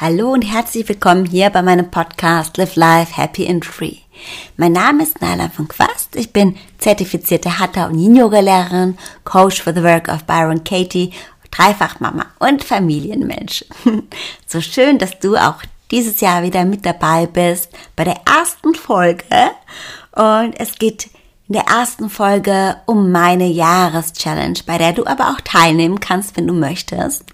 Hallo und herzlich willkommen hier bei meinem Podcast Live Life Happy and Free. Mein Name ist Naila von Quast. Ich bin zertifizierte Hatha und Yin Yoga Lehrerin, Coach for the Work of Byron Katie, Dreifachmama und Familienmensch. So schön, dass du auch dieses Jahr wieder mit dabei bist bei der ersten Folge. Und es geht in der ersten Folge um meine Jahreschallenge, bei der du aber auch teilnehmen kannst, wenn du möchtest.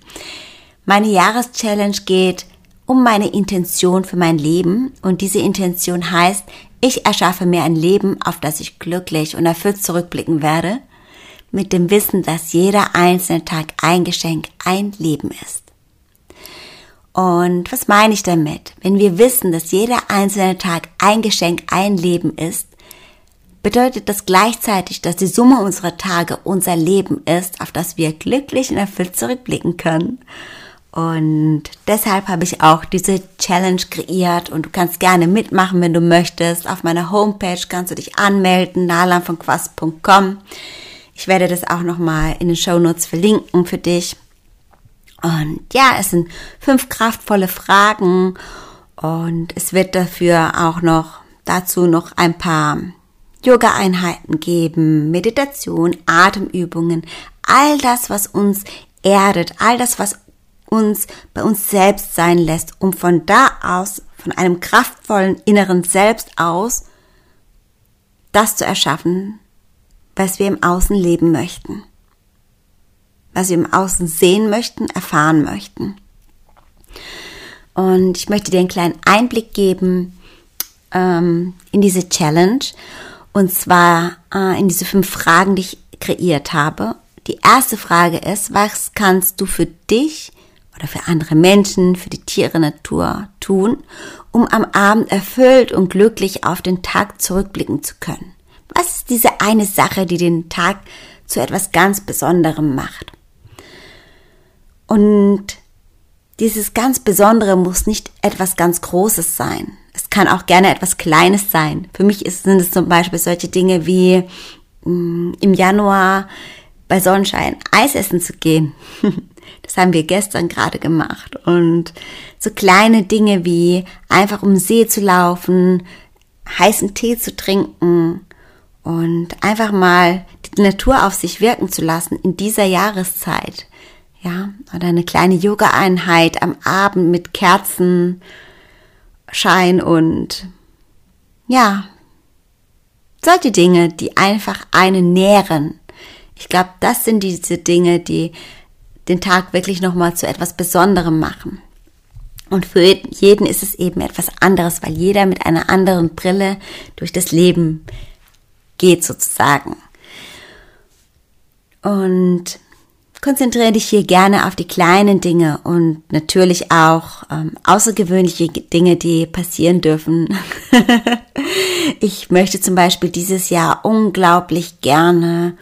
Meine Jahreschallenge geht um meine Intention für mein Leben und diese Intention heißt, ich erschaffe mir ein Leben, auf das ich glücklich und erfüllt zurückblicken werde, mit dem Wissen, dass jeder einzelne Tag ein Geschenk, ein Leben ist. Und was meine ich damit? Wenn wir wissen, dass jeder einzelne Tag ein Geschenk, ein Leben ist, bedeutet das gleichzeitig, dass die Summe unserer Tage unser Leben ist, auf das wir glücklich und erfüllt zurückblicken können. Und deshalb habe ich auch diese Challenge kreiert und du kannst gerne mitmachen, wenn du möchtest. Auf meiner Homepage kannst du dich anmelden, nalanvonquast.com. Ich werde das auch nochmal in den Show Notes verlinken für dich. Und ja, es sind fünf kraftvolle Fragen und es wird dafür auch noch dazu noch ein paar Yoga-Einheiten geben, Meditation, Atemübungen, all das, was uns erdet, all das, was uns bei uns selbst sein lässt, um von da aus, von einem kraftvollen inneren Selbst aus, das zu erschaffen, was wir im Außen leben möchten, was wir im Außen sehen möchten, erfahren möchten. Und ich möchte dir einen kleinen Einblick geben ähm, in diese Challenge und zwar äh, in diese fünf Fragen, die ich kreiert habe. Die erste Frage ist, was kannst du für dich oder für andere Menschen, für die Tiere, Natur tun, um am Abend erfüllt und glücklich auf den Tag zurückblicken zu können? Was ist diese eine Sache, die den Tag zu etwas ganz Besonderem macht? Und dieses ganz Besondere muss nicht etwas ganz Großes sein. Es kann auch gerne etwas Kleines sein. Für mich sind es zum Beispiel solche Dinge wie mh, mm, im Januar bei Sonnenschein Eis essen zu gehen. Das haben wir gestern gerade gemacht. Und so kleine Dinge wie einfach um den See zu laufen, heißen Tee zu trinken und einfach mal die Natur auf sich wirken zu lassen in dieser Jahreszeit. Ja, oder eine kleine Yoga-Einheit am Abend mit Kerzenschein und ja, solche Dinge, die einfach einen nähren. Ich glaube, das sind diese Dinge, die den Tag wirklich nochmal zu etwas Besonderem machen. Und für jeden ist es eben etwas anderes, weil jeder mit einer anderen Brille durch das Leben geht sozusagen. Und konzentriere dich hier gerne auf die kleinen Dinge und natürlich auch ähm, außergewöhnliche Dinge, die passieren dürfen. ich möchte zum Beispiel dieses Jahr unglaublich gerne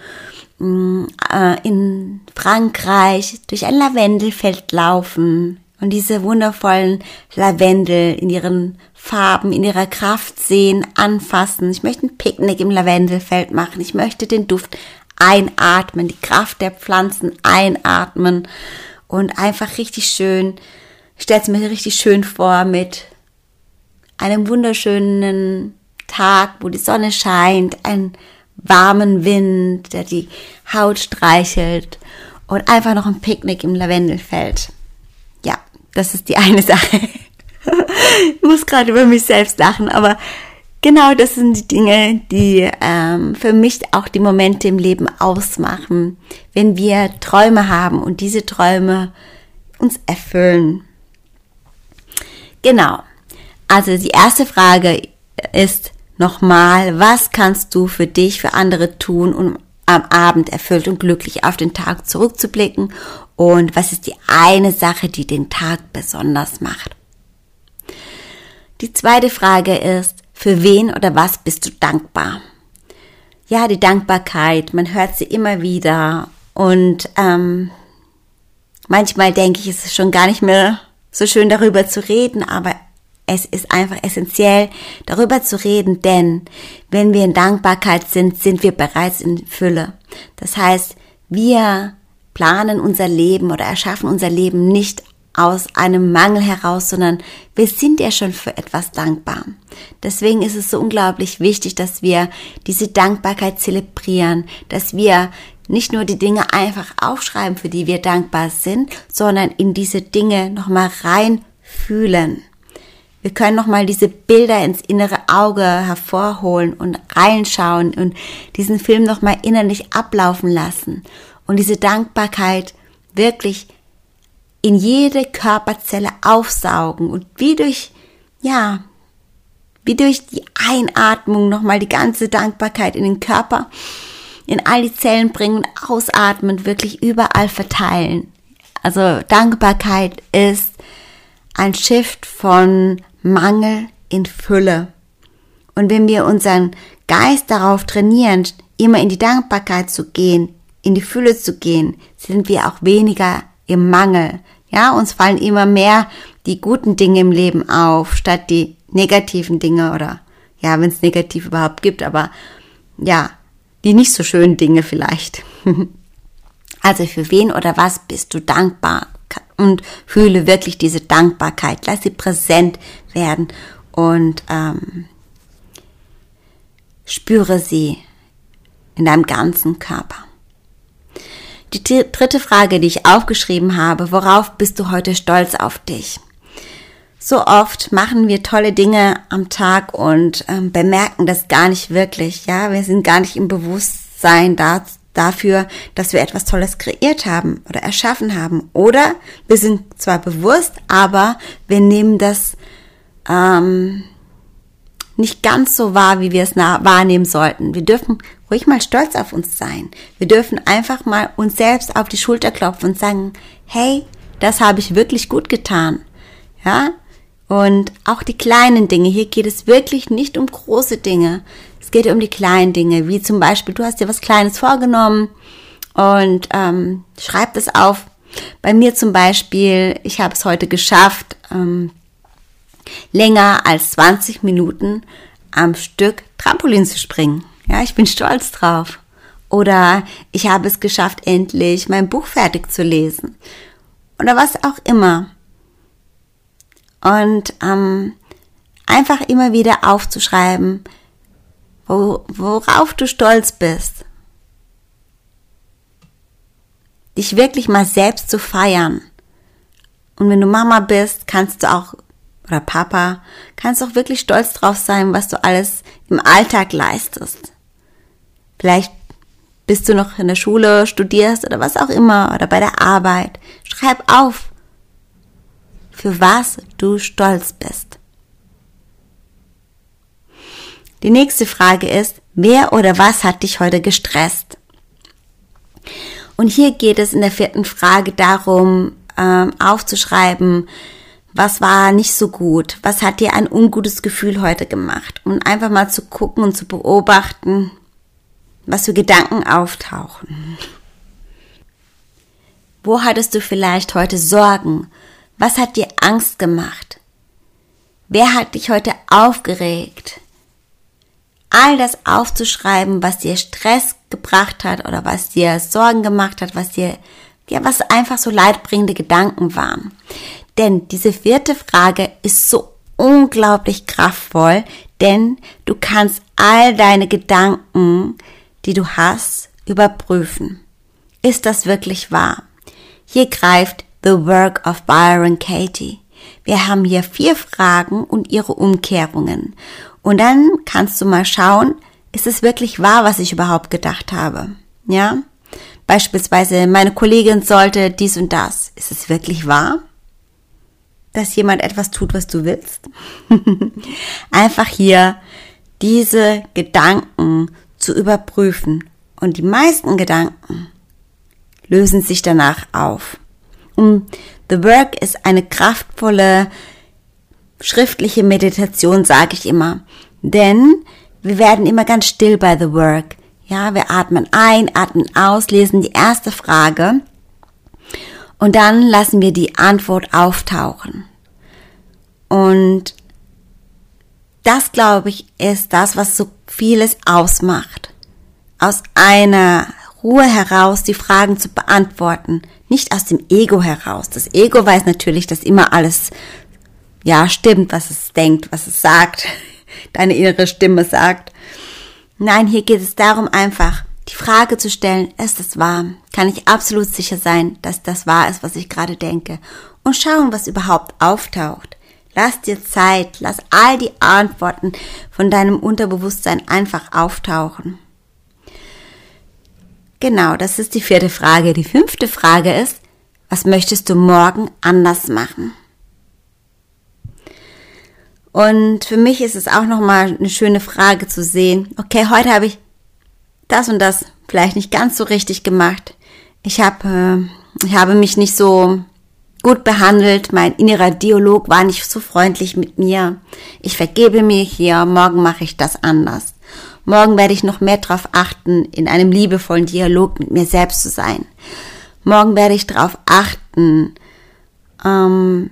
in Frankreich durch ein Lavendelfeld laufen und diese wundervollen Lavendel in ihren Farben, in ihrer Kraft sehen, anfassen. Ich möchte ein Picknick im Lavendelfeld machen. Ich möchte den Duft einatmen, die Kraft der Pflanzen einatmen und einfach richtig schön, ich stelle es mir richtig schön vor mit einem wunderschönen Tag, wo die Sonne scheint, ein warmen Wind, der die Haut streichelt und einfach noch ein Picknick im Lavendelfeld. Ja, das ist die eine Sache. ich muss gerade über mich selbst lachen, aber genau das sind die Dinge, die ähm, für mich auch die Momente im Leben ausmachen, wenn wir Träume haben und diese Träume uns erfüllen. Genau. Also die erste Frage ist, Nochmal, was kannst du für dich, für andere tun, um am Abend erfüllt und glücklich auf den Tag zurückzublicken? Und was ist die eine Sache, die den Tag besonders macht? Die zweite Frage ist, für wen oder was bist du dankbar? Ja, die Dankbarkeit, man hört sie immer wieder und ähm, manchmal denke ich, es ist schon gar nicht mehr so schön darüber zu reden, aber es ist einfach essentiell, darüber zu reden, denn wenn wir in Dankbarkeit sind, sind wir bereits in Fülle. Das heißt, wir planen unser Leben oder erschaffen unser Leben nicht aus einem Mangel heraus, sondern wir sind ja schon für etwas dankbar. Deswegen ist es so unglaublich wichtig, dass wir diese Dankbarkeit zelebrieren, dass wir nicht nur die Dinge einfach aufschreiben, für die wir dankbar sind, sondern in diese Dinge nochmal reinfühlen. Wir können nochmal diese Bilder ins innere Auge hervorholen und reinschauen und diesen Film nochmal innerlich ablaufen lassen und diese Dankbarkeit wirklich in jede Körperzelle aufsaugen und wie durch, ja, wie durch die Einatmung nochmal die ganze Dankbarkeit in den Körper, in all die Zellen bringen und ausatmen, wirklich überall verteilen. Also Dankbarkeit ist ein Shift von Mangel in Fülle. Und wenn wir unseren Geist darauf trainieren, immer in die Dankbarkeit zu gehen, in die Fülle zu gehen, sind wir auch weniger im Mangel. Ja, uns fallen immer mehr die guten Dinge im Leben auf, statt die negativen Dinge oder ja, wenn es negativ überhaupt gibt, aber ja, die nicht so schönen Dinge vielleicht. also für wen oder was bist du dankbar? Und fühle wirklich diese Dankbarkeit. Lass sie präsent werden und ähm, spüre sie in deinem ganzen Körper. Die dritte Frage, die ich aufgeschrieben habe, worauf bist du heute stolz auf dich? So oft machen wir tolle Dinge am Tag und ähm, bemerken das gar nicht wirklich. Ja, wir sind gar nicht im Bewusstsein da, dafür, dass wir etwas Tolles kreiert haben oder erschaffen haben. Oder wir sind zwar bewusst, aber wir nehmen das ähm, nicht ganz so wahr, wie wir es wahrnehmen sollten. Wir dürfen ruhig mal stolz auf uns sein. Wir dürfen einfach mal uns selbst auf die Schulter klopfen und sagen, hey, das habe ich wirklich gut getan. Ja? Und auch die kleinen Dinge. Hier geht es wirklich nicht um große Dinge. Es geht um die kleinen Dinge, wie zum Beispiel, du hast dir was Kleines vorgenommen und ähm, schreib das auf. Bei mir zum Beispiel, ich habe es heute geschafft, ähm, länger als 20 Minuten am Stück Trampolin zu springen. Ja, ich bin stolz drauf. Oder ich habe es geschafft, endlich mein Buch fertig zu lesen. Oder was auch immer. Und ähm, einfach immer wieder aufzuschreiben, worauf du stolz bist. Dich wirklich mal selbst zu feiern. Und wenn du Mama bist, kannst du auch oder Papa, kannst auch wirklich stolz drauf sein, was du alles im Alltag leistest. Vielleicht bist du noch in der Schule, studierst oder was auch immer oder bei der Arbeit. Schreib auf, für was du stolz bist. Die nächste Frage ist, wer oder was hat dich heute gestresst? Und hier geht es in der vierten Frage darum, ähm, aufzuschreiben, was war nicht so gut? Was hat dir ein ungutes Gefühl heute gemacht? Und einfach mal zu gucken und zu beobachten, was für Gedanken auftauchen. Wo hattest du vielleicht heute Sorgen? Was hat dir Angst gemacht? Wer hat dich heute aufgeregt? All das aufzuschreiben, was dir Stress gebracht hat oder was dir Sorgen gemacht hat, was dir, ja, was einfach so leidbringende Gedanken waren. Denn diese vierte Frage ist so unglaublich kraftvoll, denn du kannst all deine Gedanken, die du hast, überprüfen. Ist das wirklich wahr? Hier greift The Work of Byron Katie. Wir haben hier vier Fragen und ihre Umkehrungen. Und dann kannst du mal schauen, ist es wirklich wahr, was ich überhaupt gedacht habe? Ja? Beispielsweise, meine Kollegin sollte dies und das. Ist es wirklich wahr? dass jemand etwas tut, was du willst. Einfach hier diese Gedanken zu überprüfen. Und die meisten Gedanken lösen sich danach auf. Und The Work ist eine kraftvolle schriftliche Meditation, sage ich immer. Denn wir werden immer ganz still bei The Work. Ja, wir atmen ein, atmen aus, lesen die erste Frage und dann lassen wir die Antwort auftauchen. Und das, glaube ich, ist das, was so vieles ausmacht. Aus einer Ruhe heraus die Fragen zu beantworten, nicht aus dem Ego heraus. Das Ego weiß natürlich, dass immer alles ja stimmt, was es denkt, was es sagt, deine innere Stimme sagt. Nein, hier geht es darum einfach die Frage zu stellen, ist es wahr? Kann ich absolut sicher sein, dass das wahr ist, was ich gerade denke? Und schauen, was überhaupt auftaucht. Lass dir Zeit, lass all die Antworten von deinem Unterbewusstsein einfach auftauchen. Genau, das ist die vierte Frage. Die fünfte Frage ist, was möchtest du morgen anders machen? Und für mich ist es auch nochmal eine schöne Frage zu sehen. Okay, heute habe ich das und das vielleicht nicht ganz so richtig gemacht. Ich habe, äh, ich habe mich nicht so gut behandelt. Mein innerer Dialog war nicht so freundlich mit mir. Ich vergebe mir hier. Morgen mache ich das anders. Morgen werde ich noch mehr darauf achten, in einem liebevollen Dialog mit mir selbst zu sein. Morgen werde ich darauf achten, ähm,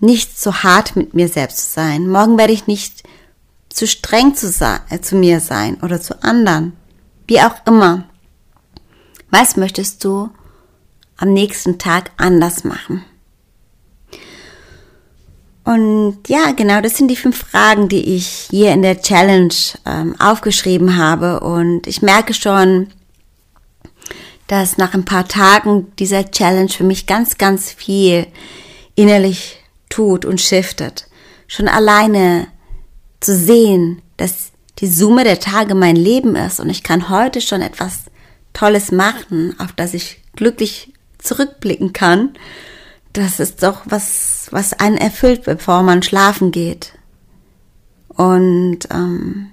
nicht so hart mit mir selbst zu sein. Morgen werde ich nicht zu streng zu, äh, zu mir sein oder zu anderen. Wie auch immer. Was möchtest du am nächsten Tag anders machen? Und ja, genau, das sind die fünf Fragen, die ich hier in der Challenge ähm, aufgeschrieben habe. Und ich merke schon, dass nach ein paar Tagen dieser Challenge für mich ganz, ganz viel innerlich tut und shiftet. Schon alleine zu sehen, dass die Summe der Tage mein Leben ist und ich kann heute schon etwas Tolles machen, auf das ich glücklich zurückblicken kann, das ist doch was, was einen erfüllt, bevor man schlafen geht. Und ähm,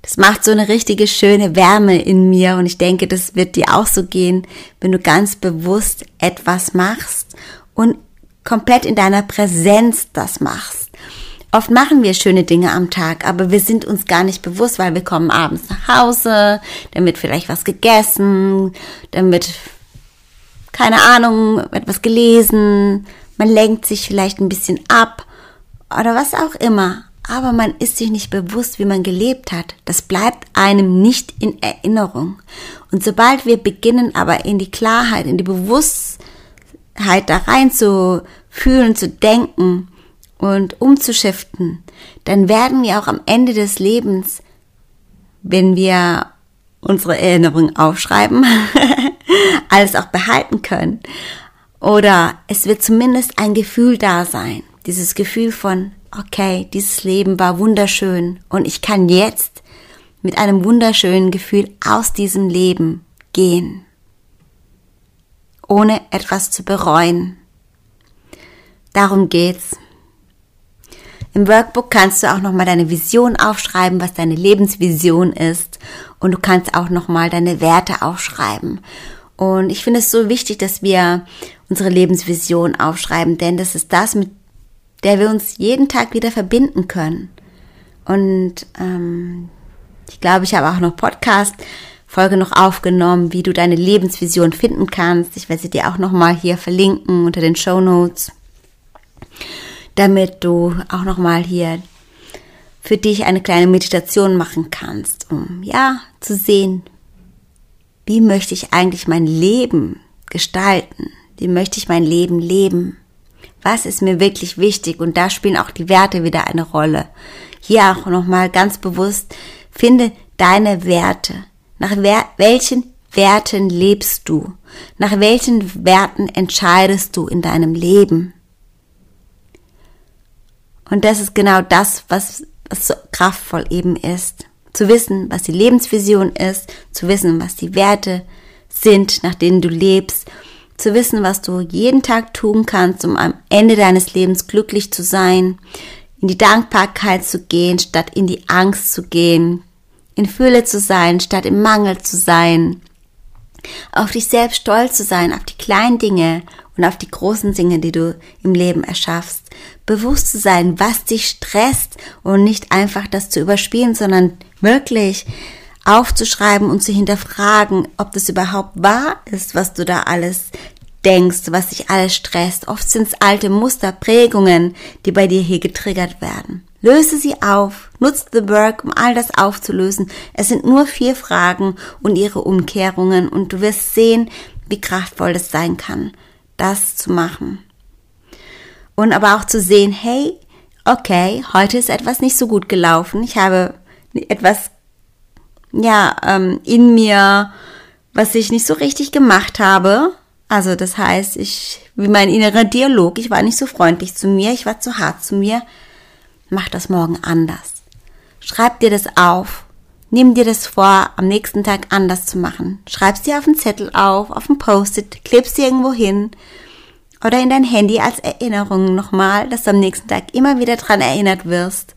das macht so eine richtige schöne Wärme in mir und ich denke, das wird dir auch so gehen, wenn du ganz bewusst etwas machst und komplett in deiner Präsenz das machst. Oft machen wir schöne Dinge am Tag, aber wir sind uns gar nicht bewusst, weil wir kommen abends nach Hause, dann wird vielleicht was gegessen, dann wird, keine Ahnung, etwas gelesen, man lenkt sich vielleicht ein bisschen ab oder was auch immer. Aber man ist sich nicht bewusst, wie man gelebt hat. Das bleibt einem nicht in Erinnerung. Und sobald wir beginnen, aber in die Klarheit, in die Bewusstheit da rein zu fühlen, zu denken, und umzuschiften, dann werden wir auch am Ende des Lebens, wenn wir unsere Erinnerungen aufschreiben, alles auch behalten können. Oder es wird zumindest ein Gefühl da sein. Dieses Gefühl von, okay, dieses Leben war wunderschön und ich kann jetzt mit einem wunderschönen Gefühl aus diesem Leben gehen, ohne etwas zu bereuen. Darum geht's. Im Workbook kannst du auch nochmal deine Vision aufschreiben, was deine Lebensvision ist. Und du kannst auch nochmal deine Werte aufschreiben. Und ich finde es so wichtig, dass wir unsere Lebensvision aufschreiben, denn das ist das, mit der wir uns jeden Tag wieder verbinden können. Und ähm, ich glaube, ich habe auch noch Podcast Folge noch aufgenommen, wie du deine Lebensvision finden kannst. Ich werde sie dir auch nochmal hier verlinken unter den Show Notes damit du auch nochmal hier für dich eine kleine Meditation machen kannst, um ja zu sehen, wie möchte ich eigentlich mein Leben gestalten? Wie möchte ich mein Leben leben? Was ist mir wirklich wichtig? Und da spielen auch die Werte wieder eine Rolle. Hier auch nochmal ganz bewusst, finde deine Werte. Nach welchen Werten lebst du? Nach welchen Werten entscheidest du in deinem Leben? Und das ist genau das, was, was so kraftvoll eben ist. Zu wissen, was die Lebensvision ist, zu wissen, was die Werte sind, nach denen du lebst, zu wissen, was du jeden Tag tun kannst, um am Ende deines Lebens glücklich zu sein, in die Dankbarkeit zu gehen, statt in die Angst zu gehen, in Fülle zu sein, statt im Mangel zu sein, auf dich selbst stolz zu sein, auf die kleinen Dinge und auf die großen Dinge, die du im Leben erschaffst. Bewusst zu sein, was dich stresst und nicht einfach das zu überspielen, sondern wirklich aufzuschreiben und zu hinterfragen, ob das überhaupt wahr ist, was du da alles denkst, was dich alles stresst. Oft sind es alte Muster, Prägungen, die bei dir hier getriggert werden. Löse sie auf, nutze The Work, um all das aufzulösen. Es sind nur vier Fragen und ihre Umkehrungen und du wirst sehen, wie kraftvoll das sein kann, das zu machen. Und aber auch zu sehen, hey, okay, heute ist etwas nicht so gut gelaufen. Ich habe etwas, ja, ähm, in mir, was ich nicht so richtig gemacht habe. Also das heißt, ich, wie mein innerer Dialog, ich war nicht so freundlich zu mir, ich war zu hart zu mir. Mach das morgen anders. Schreib dir das auf. Nimm dir das vor, am nächsten Tag anders zu machen. Schreib's dir auf einen Zettel auf, auf ein Post-it, klebst dir irgendwo hin oder in dein Handy als Erinnerung nochmal, dass du am nächsten Tag immer wieder dran erinnert wirst.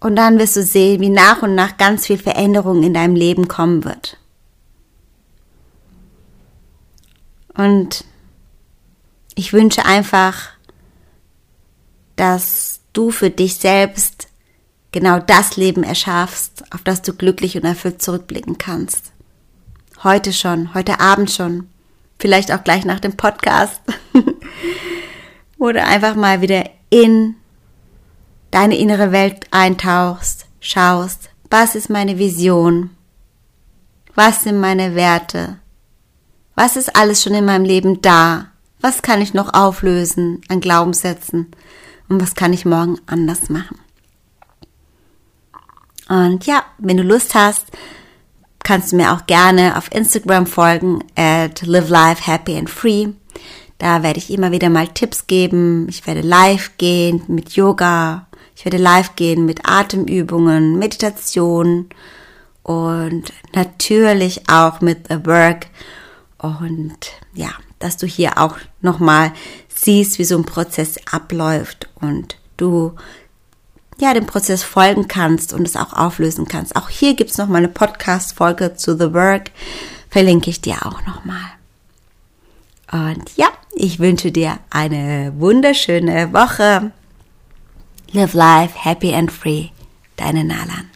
Und dann wirst du sehen, wie nach und nach ganz viel Veränderung in deinem Leben kommen wird. Und ich wünsche einfach, dass du für dich selbst genau das Leben erschaffst, auf das du glücklich und erfüllt zurückblicken kannst. Heute schon, heute Abend schon, vielleicht auch gleich nach dem Podcast. Oder einfach mal wieder in deine innere Welt eintauchst, schaust, was ist meine Vision? Was sind meine Werte? Was ist alles schon in meinem Leben da? Was kann ich noch auflösen an Glaubenssätzen? Und was kann ich morgen anders machen? Und ja, wenn du Lust hast, kannst du mir auch gerne auf Instagram folgen at live life happy and free. Da werde ich immer wieder mal Tipps geben. Ich werde live gehen mit Yoga. Ich werde live gehen mit Atemübungen, Meditation und natürlich auch mit The Work. Und ja, dass du hier auch nochmal siehst, wie so ein Prozess abläuft und du ja, dem Prozess folgen kannst und es auch auflösen kannst. Auch hier gibt's noch mal eine Podcast-Folge zu The Work. Verlinke ich dir auch noch mal. Und ja, ich wünsche dir eine wunderschöne Woche. Live life happy and free. Deine Nalan.